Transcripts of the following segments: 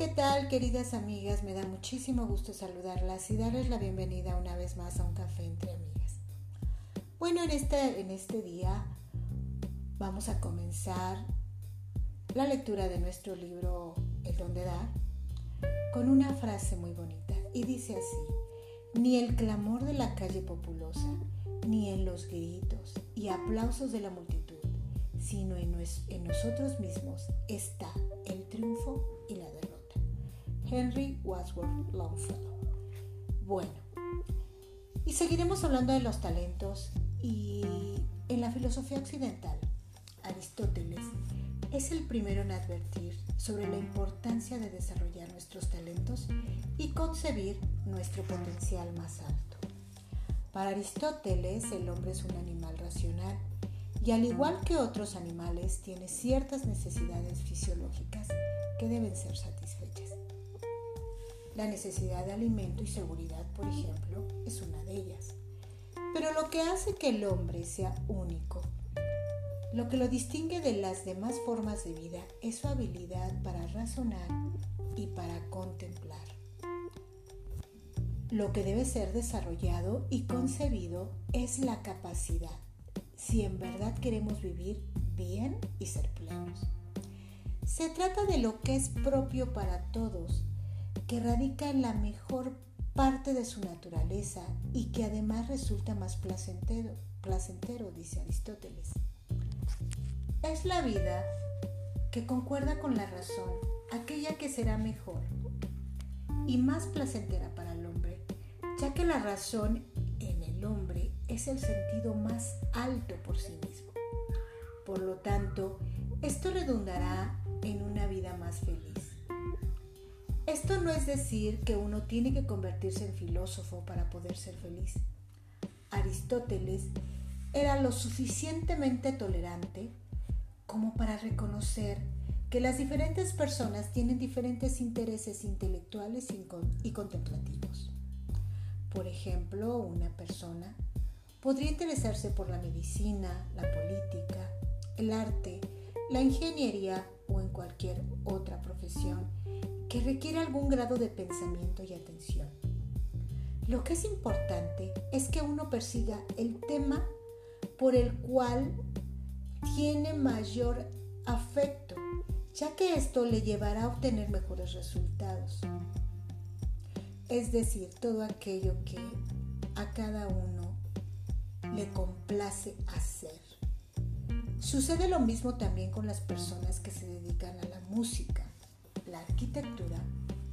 ¿qué tal queridas amigas? Me da muchísimo gusto saludarlas y darles la bienvenida una vez más a un café entre amigas. Bueno, en este, en este día vamos a comenzar la lectura de nuestro libro El don de dar con una frase muy bonita y dice así, ni el clamor de la calle populosa, ni en los gritos y aplausos de la multitud, sino en, nosotros mismos está el triunfo. Henry Wadsworth Longfellow. Bueno, y seguiremos hablando de los talentos y en la filosofía occidental, Aristóteles es el primero en advertir sobre la importancia de desarrollar nuestros talentos y concebir nuestro potencial más alto. Para Aristóteles el hombre es un animal racional y al igual que otros animales tiene ciertas necesidades fisiológicas que deben ser satisfechas. La necesidad de alimento y seguridad, por ejemplo, es una de ellas. Pero lo que hace que el hombre sea único, lo que lo distingue de las demás formas de vida es su habilidad para razonar y para contemplar. Lo que debe ser desarrollado y concebido es la capacidad, si en verdad queremos vivir bien y ser plenos. Se trata de lo que es propio para todos que radica en la mejor parte de su naturaleza y que además resulta más placentero, placentero, dice Aristóteles. Es la vida que concuerda con la razón, aquella que será mejor y más placentera para el hombre, ya que la razón en el hombre es el sentido más alto por sí mismo. Por lo tanto, esto redundará en una vida más feliz. Esto no es decir que uno tiene que convertirse en filósofo para poder ser feliz. Aristóteles era lo suficientemente tolerante como para reconocer que las diferentes personas tienen diferentes intereses intelectuales y contemplativos. Por ejemplo, una persona podría interesarse por la medicina, la política, el arte, la ingeniería cualquier otra profesión que requiere algún grado de pensamiento y atención. Lo que es importante es que uno persiga el tema por el cual tiene mayor afecto, ya que esto le llevará a obtener mejores resultados. Es decir, todo aquello que a cada uno le complace hacer. Sucede lo mismo también con las personas que se dedican a la música la arquitectura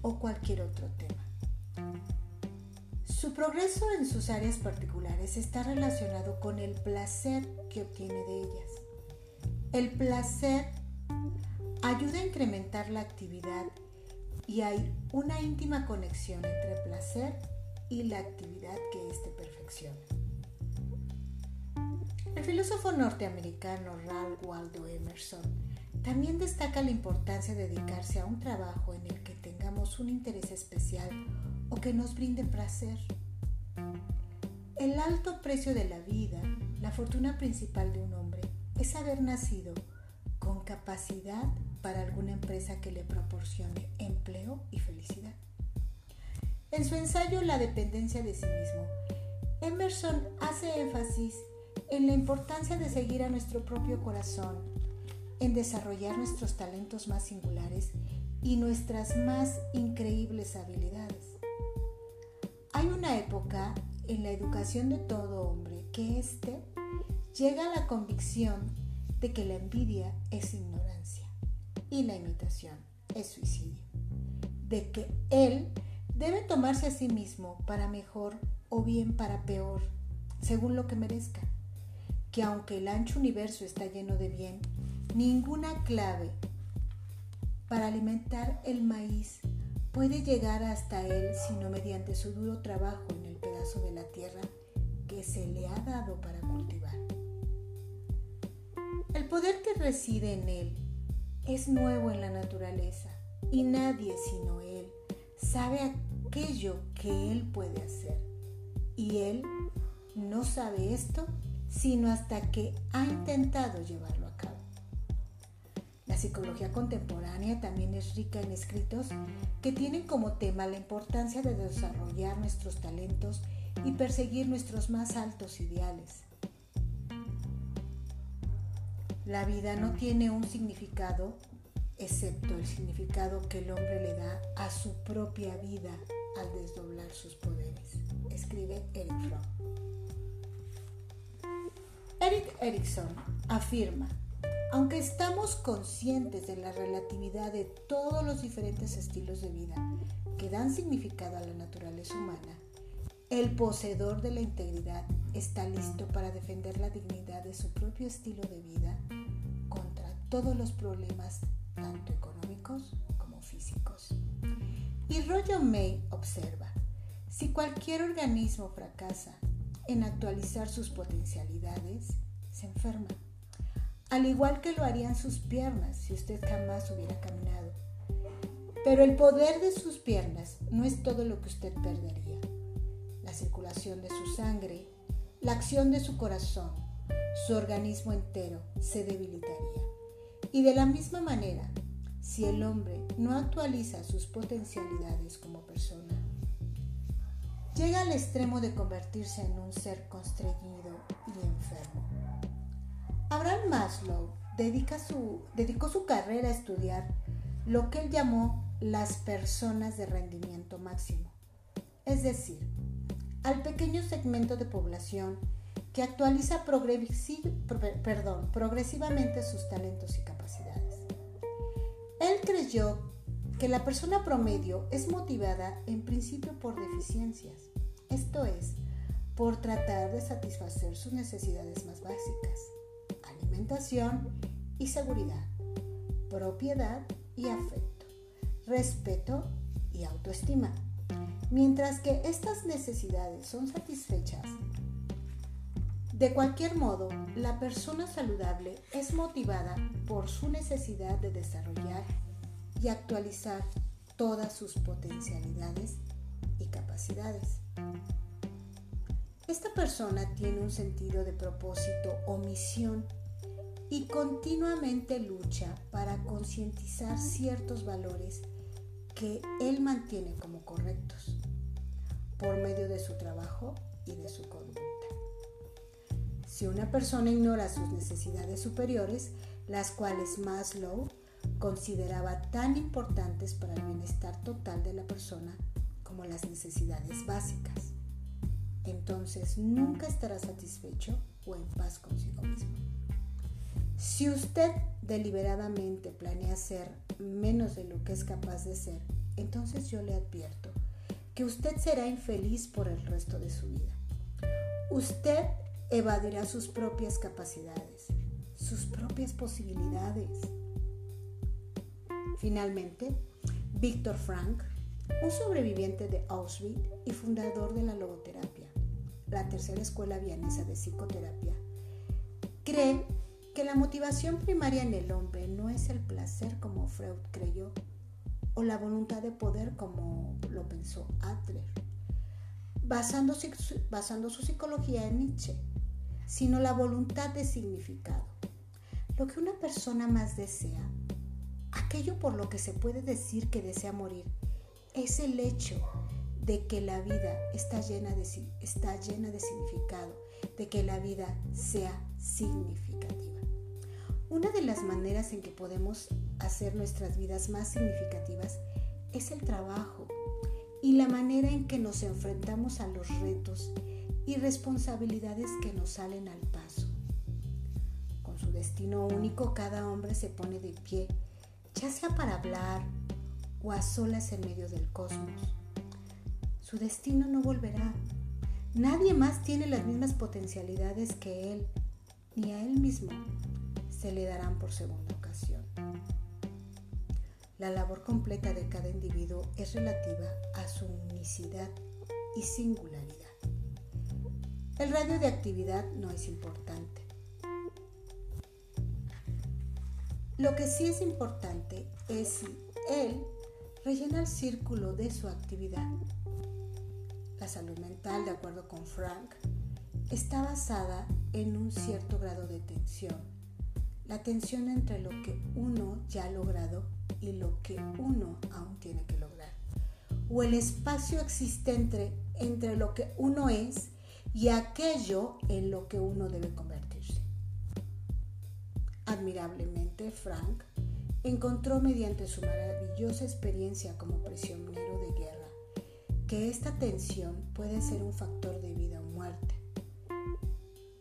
o cualquier otro tema. Su progreso en sus áreas particulares está relacionado con el placer que obtiene de ellas. El placer ayuda a incrementar la actividad y hay una íntima conexión entre el placer y la actividad que éste perfecciona. El filósofo norteamericano Ralph Waldo Emerson también destaca la importancia de dedicarse a un trabajo en el que tengamos un interés especial o que nos brinde placer. El alto precio de la vida, la fortuna principal de un hombre, es haber nacido con capacidad para alguna empresa que le proporcione empleo y felicidad. En su ensayo La dependencia de sí mismo, Emerson hace énfasis en la importancia de seguir a nuestro propio corazón en desarrollar nuestros talentos más singulares y nuestras más increíbles habilidades. Hay una época en la educación de todo hombre que éste llega a la convicción de que la envidia es ignorancia y la imitación es suicidio, de que él debe tomarse a sí mismo para mejor o bien para peor, según lo que merezca, que aunque el ancho universo está lleno de bien, Ninguna clave para alimentar el maíz puede llegar hasta él sino mediante su duro trabajo en el pedazo de la tierra que se le ha dado para cultivar. El poder que reside en él es nuevo en la naturaleza y nadie sino él sabe aquello que él puede hacer. Y él no sabe esto sino hasta que ha intentado llevarlo La psicología contemporánea también es rica en escritos que tienen como tema la importancia de desarrollar nuestros talentos y perseguir nuestros más altos ideales. La vida no tiene un significado excepto el significado que el hombre le da a su propia vida al desdoblar sus poderes, escribe Eric. Eric Erickson afirma, aunque estamos conscientes de la relatividad de todos los diferentes estilos de vida que dan significado a la naturaleza humana, el poseedor de la integridad está listo para defender la dignidad de su propio estilo de vida contra todos los problemas, tanto económicos como físicos. Y Roger May observa, si cualquier organismo fracasa en actualizar sus potencialidades, se enferma. Al igual que lo harían sus piernas si usted jamás hubiera caminado. Pero el poder de sus piernas no es todo lo que usted perdería. La circulación de su sangre, la acción de su corazón, su organismo entero se debilitaría. Y de la misma manera, si el hombre no actualiza sus potencialidades como persona, llega al extremo de convertirse en un ser constreñido y enfermo. Abraham Maslow dedicó su carrera a estudiar lo que él llamó las personas de rendimiento máximo, es decir, al pequeño segmento de población que actualiza progresivamente sus talentos y capacidades. Él creyó que la persona promedio es motivada en principio por deficiencias, esto es, por tratar de satisfacer sus necesidades más básicas, alimentación y seguridad, propiedad y afecto, respeto y autoestima. Mientras que estas necesidades son satisfechas, de cualquier modo, la persona saludable es motivada por su necesidad de desarrollar y actualizar todas sus potencialidades y capacidades. Esta persona tiene un sentido de propósito o misión y continuamente lucha para concientizar ciertos valores que él mantiene como correctos por medio de su trabajo y de su conducta. Si una persona ignora sus necesidades superiores, las cuales Maslow consideraba tan importantes para el bienestar total de la persona como las necesidades básicas, entonces nunca estará satisfecho o en paz consigo mismo. Si usted deliberadamente planea ser menos de lo que es capaz de ser, entonces yo le advierto que usted será infeliz por el resto de su vida. Usted evadirá sus propias capacidades, sus propias posibilidades. Finalmente, Víctor Frank, un sobreviviente de Auschwitz y fundador de la logoterapia, la tercera escuela vienesa de psicoterapia, cree que la motivación primaria en el hombre no es el placer como Freud creyó, o la voluntad de poder como lo pensó Adler, basando, basando su psicología en Nietzsche, sino la voluntad de significado. Lo que una persona más desea, aquello por lo que se puede decir que desea morir, es el hecho de que la vida está llena de, está llena de significado, de que la vida sea significativa. Una de las maneras en que podemos hacer nuestras vidas más significativas es el trabajo y la manera en que nos enfrentamos a los retos y responsabilidades que nos salen al paso. Con su destino único, cada hombre se pone de pie, ya sea para hablar o a solas en medio del cosmos. Su destino no volverá. Nadie más tiene las mismas potencialidades que él, ni a él mismo se le darán por segunda ocasión. La labor completa de cada individuo es relativa a su unicidad y singularidad. El radio de actividad no es importante. Lo que sí es importante es si él rellena el círculo de su actividad. Salud mental, de acuerdo con Frank, está basada en un cierto grado de tensión la tensión entre lo que uno ya ha logrado y lo que uno aún tiene que lograr, o el espacio existente entre lo que uno es y aquello en lo que uno debe convertirse. Admirablemente, Frank encontró mediante su maravillosa experiencia como prisionero de guerra que esta tensión puede ser un factor de vida o muerte.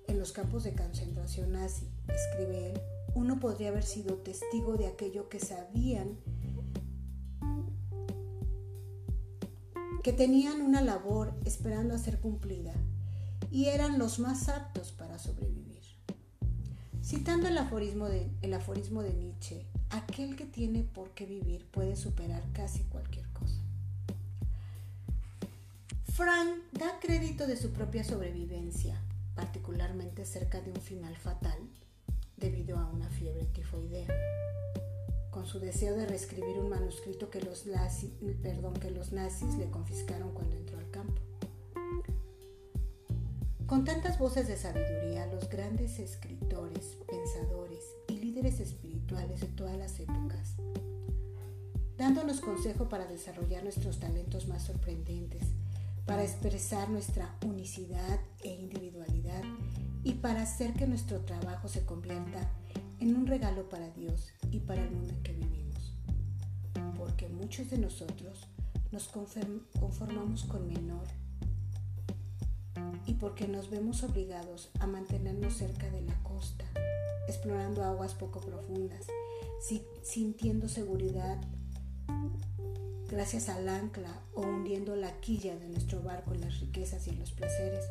En los campos de concentración nazi, escribe él, uno podría haber sido testigo de aquello que sabían que tenían una labor esperando a ser cumplida y eran los más aptos para sobrevivir. Citando el aforismo de, Nietzsche, aquel que tiene por qué vivir puede superar casi cualquier cosa. Frank da crédito de su propia sobrevivencia, particularmente cerca de un final fatal, debido a una fiebre tifoidea, con su deseo de reescribir un manuscrito que los, nazis le confiscaron cuando entró al campo. Con tantas voces de sabiduría, los grandes escritores, pensadores y líderes espirituales de todas las épocas, dándonos consejo para desarrollar nuestros talentos más sorprendentes, para expresar nuestra unicidad e individualidad y para hacer que nuestro trabajo se convierta en un regalo para Dios y para el mundo en que vivimos. Porque muchos de nosotros nos conformamos con menor y porque nos vemos obligados a mantenernos cerca de la costa, explorando aguas poco profundas, sintiendo seguridad gracias al ancla o hundiendo la quilla de nuestro barco en las riquezas y en los placeres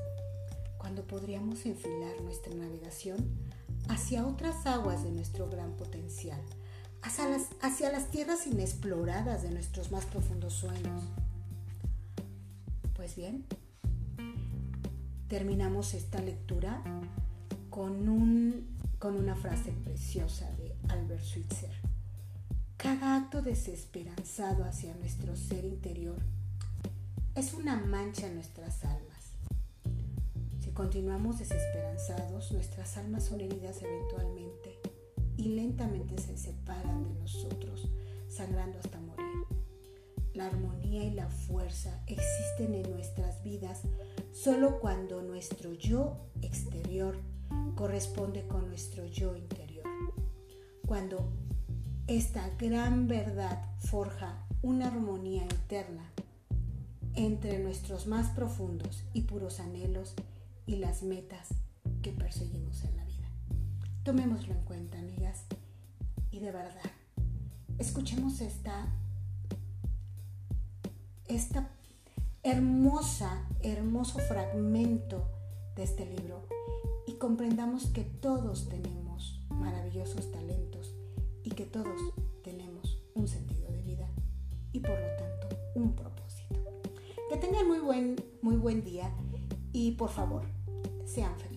cuando podríamos enfilar nuestra navegación hacia otras aguas de nuestro gran potencial, hacia las, hacia las tierras inexploradas de nuestros más profundos sueños. Pues bien, terminamos esta lectura con, un, con una frase preciosa de Albert Schweitzer. Cada acto desesperanzado hacia nuestro ser interior es una mancha en nuestras almas continuamos desesperanzados, nuestras almas son heridas eventualmente y lentamente se separan de nosotros, sangrando hasta morir. La armonía y la fuerza existen en nuestras vidas solo cuando nuestro yo exterior corresponde con nuestro yo interior. Cuando esta gran verdad forja una armonía interna entre nuestros más profundos y puros anhelos y las metas que perseguimos en la vida. Tomémoslo en cuenta, amigas, y de verdad, escuchemos esta, esta hermosa, hermoso fragmento de este libro y comprendamos que todos tenemos maravillosos talentos y que todos tenemos un sentido de vida y por lo tanto un propósito. Que tengan muy buen, muy buen día y por favor, sean felices.